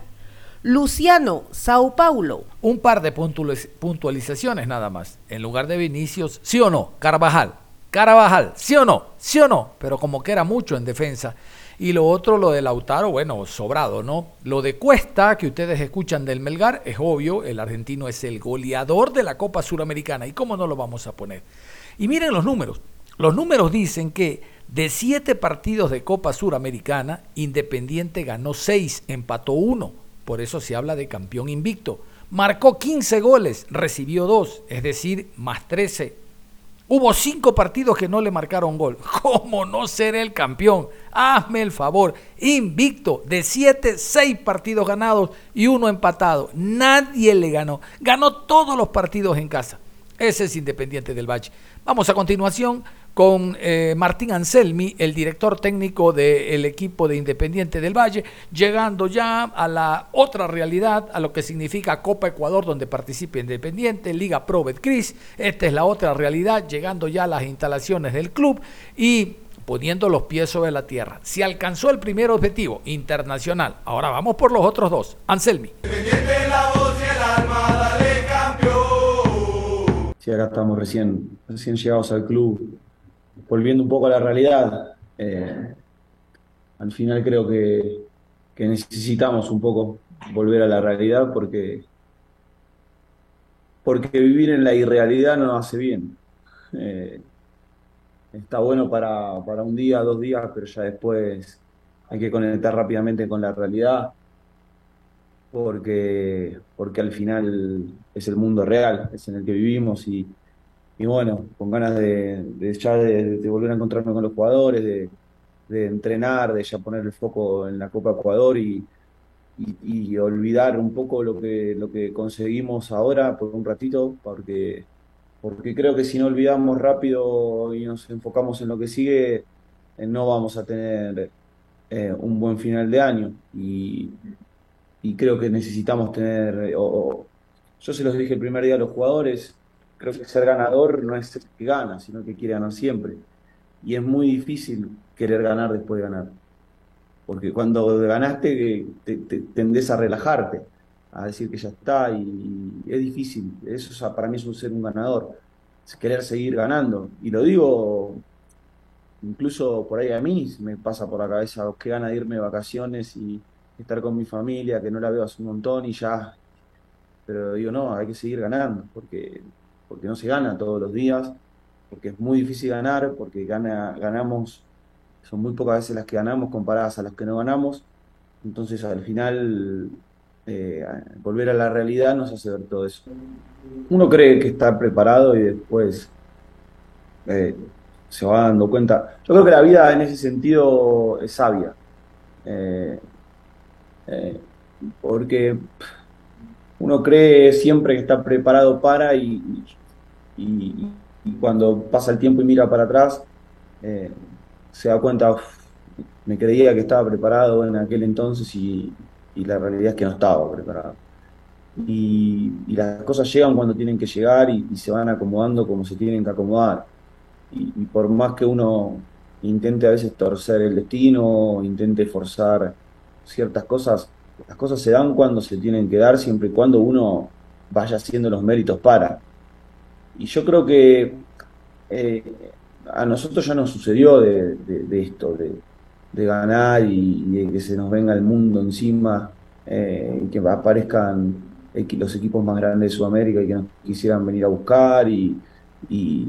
Luciano, Sao Paulo. Un par de puntualizaciones nada más. En lugar de Vinicius, sí o no, Carvajal. Carvajal, sí o no, sí o no, pero como que era mucho en defensa. Y lo otro, lo de Lautaro, bueno, sobrado, ¿no? Lo de Cuesta, que ustedes escuchan del Melgar, es obvio, el argentino es el goleador de la Copa Suramericana. ¿Y cómo no lo vamos a poner? Y miren los números. Los números dicen que de siete partidos de Copa Suramericana, Independiente ganó seis, empató uno. Por eso se habla de campeón invicto. Marcó 15 goles, recibió dos, es decir, más 13. Hubo cinco partidos que no le marcaron gol. ¿Cómo no ser el campeón? Hazme el favor. Invicto, de siete, seis partidos ganados y uno empatado. Nadie le ganó. Ganó todos los partidos en casa. Ese es Independiente del Valle. Vamos a continuación con eh, Martín Anselmi, el director técnico del equipo de Independiente del Valle, llegando ya a la otra realidad, a lo que significa Copa Ecuador, donde participa Independiente, Liga Pro Betcris. Esta es la otra realidad, llegando ya a las instalaciones del club y poniendo los pies sobre la tierra. Si alcanzó el primer objetivo internacional, ahora vamos por los otros dos. Anselmi. Sí, acá estamos recién, recién llegados al club volviendo un poco a la realidad, eh, al final creo que, necesitamos un poco volver a la realidad porque, porque vivir en la irrealidad no nos hace bien. Eh, está bueno para, un día, dos días, pero ya después hay que conectar rápidamente con la realidad porque, porque al final es el mundo real, es en el que vivimos y, y bueno, con ganas de, ya de, volver a encontrarme con los jugadores, de, entrenar, de ya poner el foco en la Copa Ecuador y, y, olvidar un poco lo que, lo que conseguimos ahora por un ratito, porque, porque creo que si no olvidamos rápido y nos enfocamos en lo que sigue, eh, no vamos a tener eh, un buen final de año. Y, creo que necesitamos tener, yo se los dije el primer día a los jugadores, creo que ser ganador no es el que gana, sino que quiere ganar siempre. Y es muy difícil querer ganar después de ganar. Porque cuando ganaste te, tendés a relajarte, a decir que ya está, y, es difícil. Eso para mí es un ser un ganador, querer seguir ganando. Y lo digo, incluso por ahí a mí me pasa por la cabeza que gana de irme de vacaciones y estar con mi familia, que no la veo hace un montón y ya. Pero digo, no, hay que seguir ganando, porque porque no se gana todos los días, porque es muy difícil ganar, porque gana, ganamos, son muy pocas veces las que ganamos comparadas a las que no ganamos, entonces al final eh, volver a la realidad nos hace ver todo eso. Uno cree que está preparado y después eh, se va dando cuenta. Yo creo que la vida en ese sentido es sabia. Eh, porque uno cree siempre que está preparado para y, y, cuando pasa el tiempo y mira para atrás, eh, se da cuenta, me creía que estaba preparado en aquel entonces y, la realidad es que no estaba preparado. y, las cosas llegan cuando tienen que llegar y, se van acomodando como se tienen que acomodar. Y, por más que uno intente a veces torcer el destino, intente forzar ciertas cosas, las cosas se dan cuando se tienen que dar, siempre y cuando uno vaya haciendo los méritos para. Y yo creo que eh, a nosotros ya nos sucedió de, esto, de, ganar y, de que se nos venga el mundo encima, eh, y que aparezcan los equipos más grandes de Sudamérica y que nos quisieran venir a buscar. Y, y,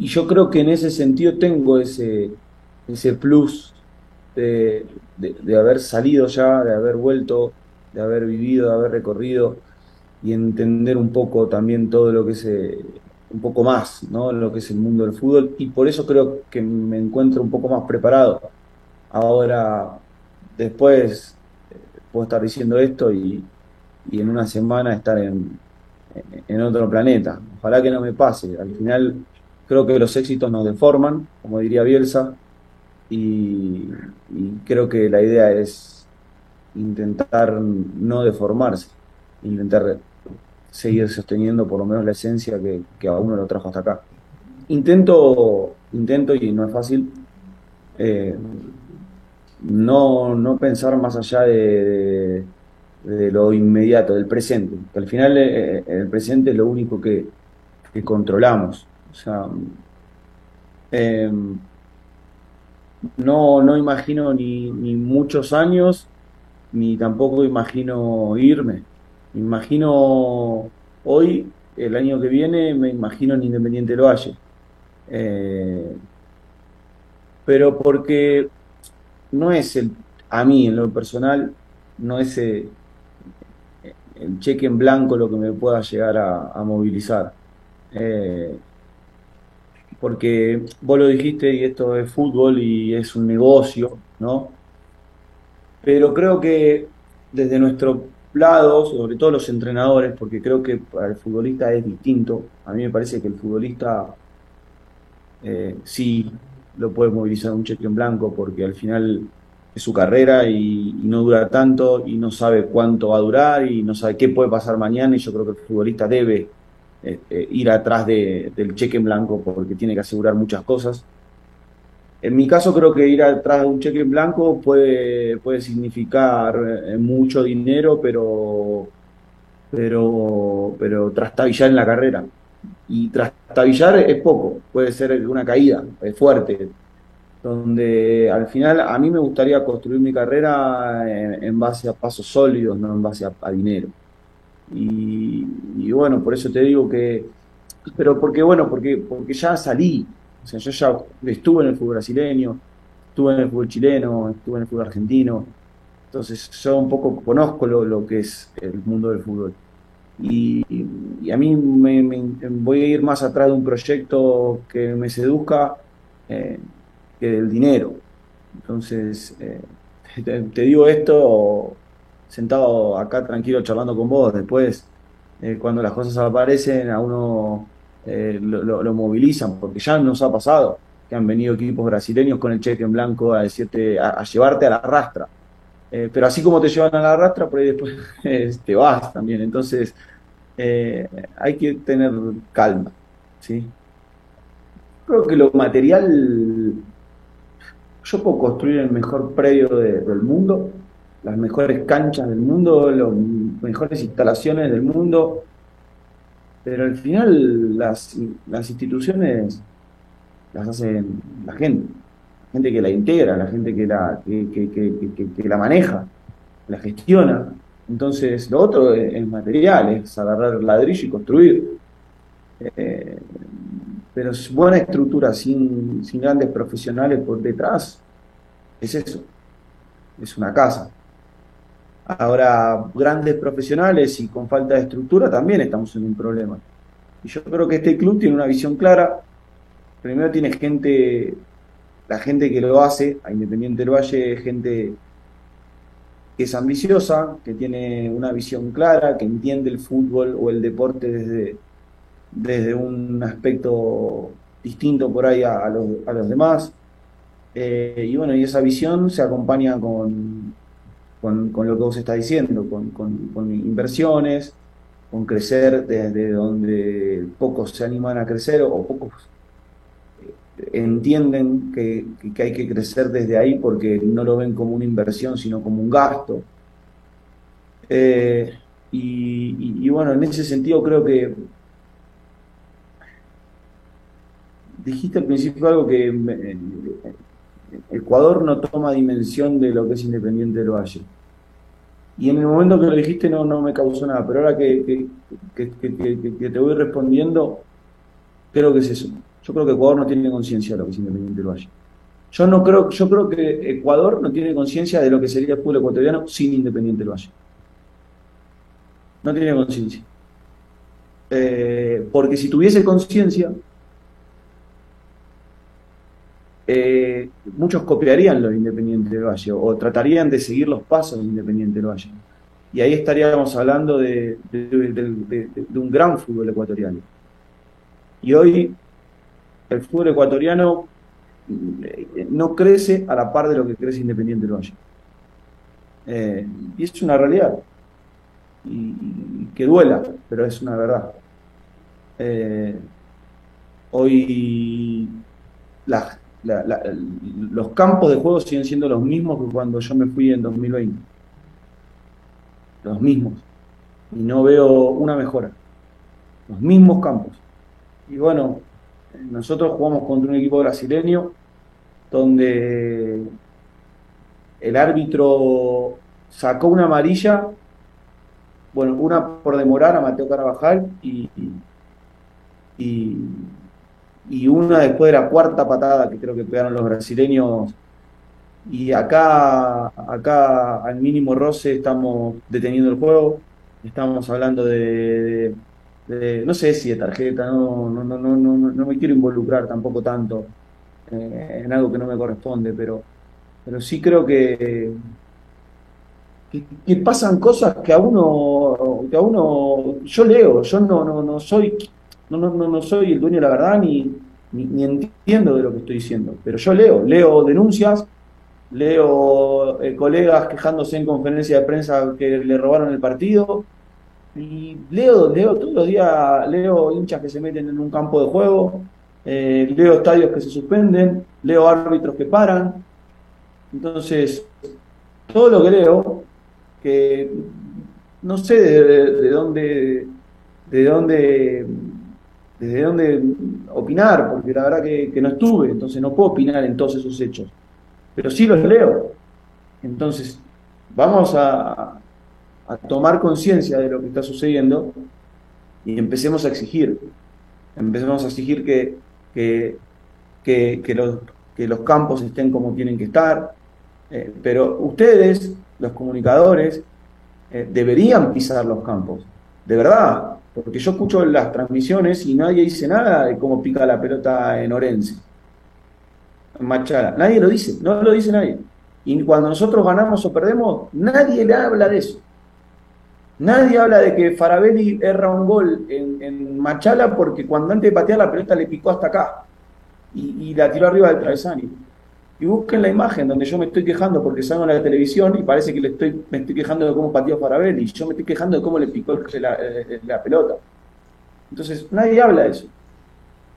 yo creo que en ese sentido tengo ese, ese plus de, de, haber salido ya, de haber vuelto, de haber vivido, de haber recorrido y entender un poco también todo lo que es eh, un poco más, ¿no? Lo que es el mundo del fútbol y por eso creo que me encuentro un poco más preparado. Ahora, después eh, puedo estar diciendo esto y, y en una semana estar en, en otro planeta. Ojalá que no me pase. Al final creo que los éxitos nos deforman, como diría Bielsa, y, y creo que la idea es intentar no deformarse, intentar seguir sosteniendo por lo menos la esencia que, a uno lo trajo hasta acá. Intento, intento y no es fácil, eh, no, no pensar más allá de, de, lo inmediato, del presente, que al final eh, el presente es lo único que, controlamos. O sea, no, no imagino ni, ni muchos años, ni tampoco imagino irme imagino hoy, el año que viene, me imagino en Independiente lo Valle. Eh, pero porque no es el, a mí en lo personal, no es el, cheque en blanco lo que me pueda llegar a, movilizar. Eh, porque vos lo dijiste y esto es fútbol y es un negocio, ¿no? Pero creo que desde nuestro sobre todo los entrenadores, porque creo que para el futbolista es distinto. A mí me parece que el futbolista eh, sí lo puede movilizar un cheque en blanco porque al final es su carrera y, no dura tanto y no sabe cuánto va a durar y no sabe qué puede pasar mañana y yo creo que el futbolista debe eh, eh, ir atrás del cheque en blanco porque tiene que asegurar muchas cosas. En mi caso creo que ir atrás de un cheque en blanco puede, puede significar eh, mucho dinero, pero, pero, pero trastabillar en la carrera. Y trastabillar es poco, puede ser una caída, es fuerte, donde al final a mí me gustaría construir mi carrera en, base a pasos sólidos, no en base a, dinero. Y, y, bueno, por eso te digo que, pero porque bueno, porque, porque ya salí, o sea, yo ya estuve en el fútbol brasileño, estuve en el fútbol chileno, estuve en el fútbol argentino. Entonces yo un poco conozco lo, que es el mundo del fútbol. Y, a mí me, voy a ir más atrás de un proyecto que me seduzca eh, que del dinero. Entonces, eh, te, digo esto sentado acá tranquilo charlando con vos. Después, eh, cuando las cosas aparecen, a uno eh, lo, movilizan, porque ya nos ha pasado que han venido equipos brasileños con el cheque en blanco a decirte, a, llevarte a la rastra. Eh, pero así como te llevan a la rastra, por ahí después te vas también. Entonces, eh, hay que tener calma. ¿sí? Creo que lo material, yo puedo construir el mejor predio del mundo, las mejores canchas del mundo, las mejores instalaciones del mundo, pero al final las, las instituciones las hace la gente, la gente que la integra, la gente que la, que, la maneja, la gestiona. Entonces, lo otro es, material, es agarrar ladrillo y construir. Eh, pero buena estructura sin, sin grandes profesionales por detrás, es eso, es una casa. Ahora, grandes profesionales y con falta de estructura también estamos en un problema. Y yo creo que este club tiene una visión clara. Primero tiene gente, la gente que lo hace, a Independiente del Valle, gente que es ambiciosa, que tiene una visión clara, que entiende el fútbol o el deporte desde, desde un aspecto distinto por ahí a, los, demás. Eh, y bueno, y esa visión se acompaña con con, lo que vos estás diciendo, con, inversiones, con crecer desde donde pocos se animan a crecer o pocos eh, entienden que, hay que crecer desde ahí porque no lo ven como una inversión, sino como un gasto. Eh, y, bueno, en ese sentido creo que dijiste al principio algo que eh, Ecuador no toma dimensión de lo que es Independiente del Valle. Y en el momento que lo dijiste no, no me causó nada, pero ahora que, que, te voy respondiendo, creo que es eso. Yo creo que Ecuador no tiene conciencia de lo que es Independiente del Valle. Yo no creo, yo creo que Ecuador no tiene conciencia de lo que sería el pueblo ecuatoriano sin Independiente del Valle. No tiene conciencia. Eh, porque si tuviese conciencia, eh, muchos copiarían los Independientes del Valle o tratarían de seguir los pasos de Independiente del Valle. Y ahí estaríamos hablando de, un gran fútbol ecuatoriano. Y hoy el fútbol ecuatoriano eh, no crece a la par de lo que crece Independiente del Valle. Eh, y es una realidad. Y, que duela, pero es una verdad. hoy las los campos de juego siguen siendo los mismos que cuando yo me fui en 2020. Los mismos. Y no veo una mejora. Los mismos campos. Y bueno, nosotros jugamos contra un equipo brasileño donde el árbitro sacó una amarilla, bueno, una por demorar a Mateo Carabajal y y una después de la cuarta patada que creo que pegaron los brasileños. Y acá, acá al mínimo roce estamos deteniendo el juego, estamos hablando de, no sé si de tarjeta, no, no, no, no, no, me quiero involucrar tampoco tanto eh, en algo que no me corresponde, pero, pero sí creo que, que, pasan cosas que a uno, que a uno, yo leo, yo no, no, no soy no, no, no, soy el dueño de la verdad ni, ni, entiendo de lo que estoy diciendo, pero yo leo, leo denuncias, leo eh, colegas quejándose en conferencia de prensa que le robaron el partido, y leo, leo todos los días, leo hinchas que se meten en un campo de juego, eh, leo estadios que se suspenden, leo árbitros que paran, entonces todo lo que leo, que no sé de dónde, de dónde desde dónde opinar, porque la verdad que, no estuve, entonces no puedo opinar en todos esos hechos, pero sí los leo. Entonces, vamos a, tomar conciencia de lo que está sucediendo y empecemos a exigir, empecemos a exigir que, que, los, que los campos estén como tienen que estar, eh, pero ustedes, los comunicadores, eh, deberían pisar los campos, de verdad, porque yo escucho las transmisiones y nadie dice nada de cómo pica la pelota en Orense, en Machala. Nadie lo dice, no lo dice nadie. Y cuando nosotros ganamos o perdemos, nadie le habla de eso. Nadie habla de que Farabelli erra un gol en, Machala porque cuando antes de patear la pelota le picó hasta acá y, la tiró arriba del travesaño y busquen la imagen donde yo me estoy quejando porque salgo en la televisión y parece que le estoy, me estoy quejando de cómo pateó Farabelli y yo me estoy quejando de cómo le picó la, eh, la pelota. Entonces, nadie habla de eso.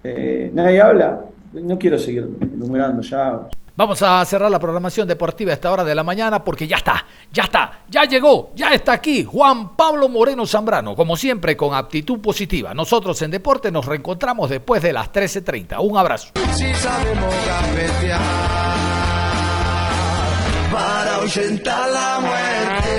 Eh, nadie habla. No quiero seguir enumerando ya. Vamos a cerrar la programación deportiva a esta hora de la mañana porque ya está, ya está, ya llegó, ya está aquí Juan Pablo Moreno Zambrano, como siempre con aptitud positiva. Nosotros en Deporte nos reencontramos después de las 13.30. Un abrazo. para la muerte.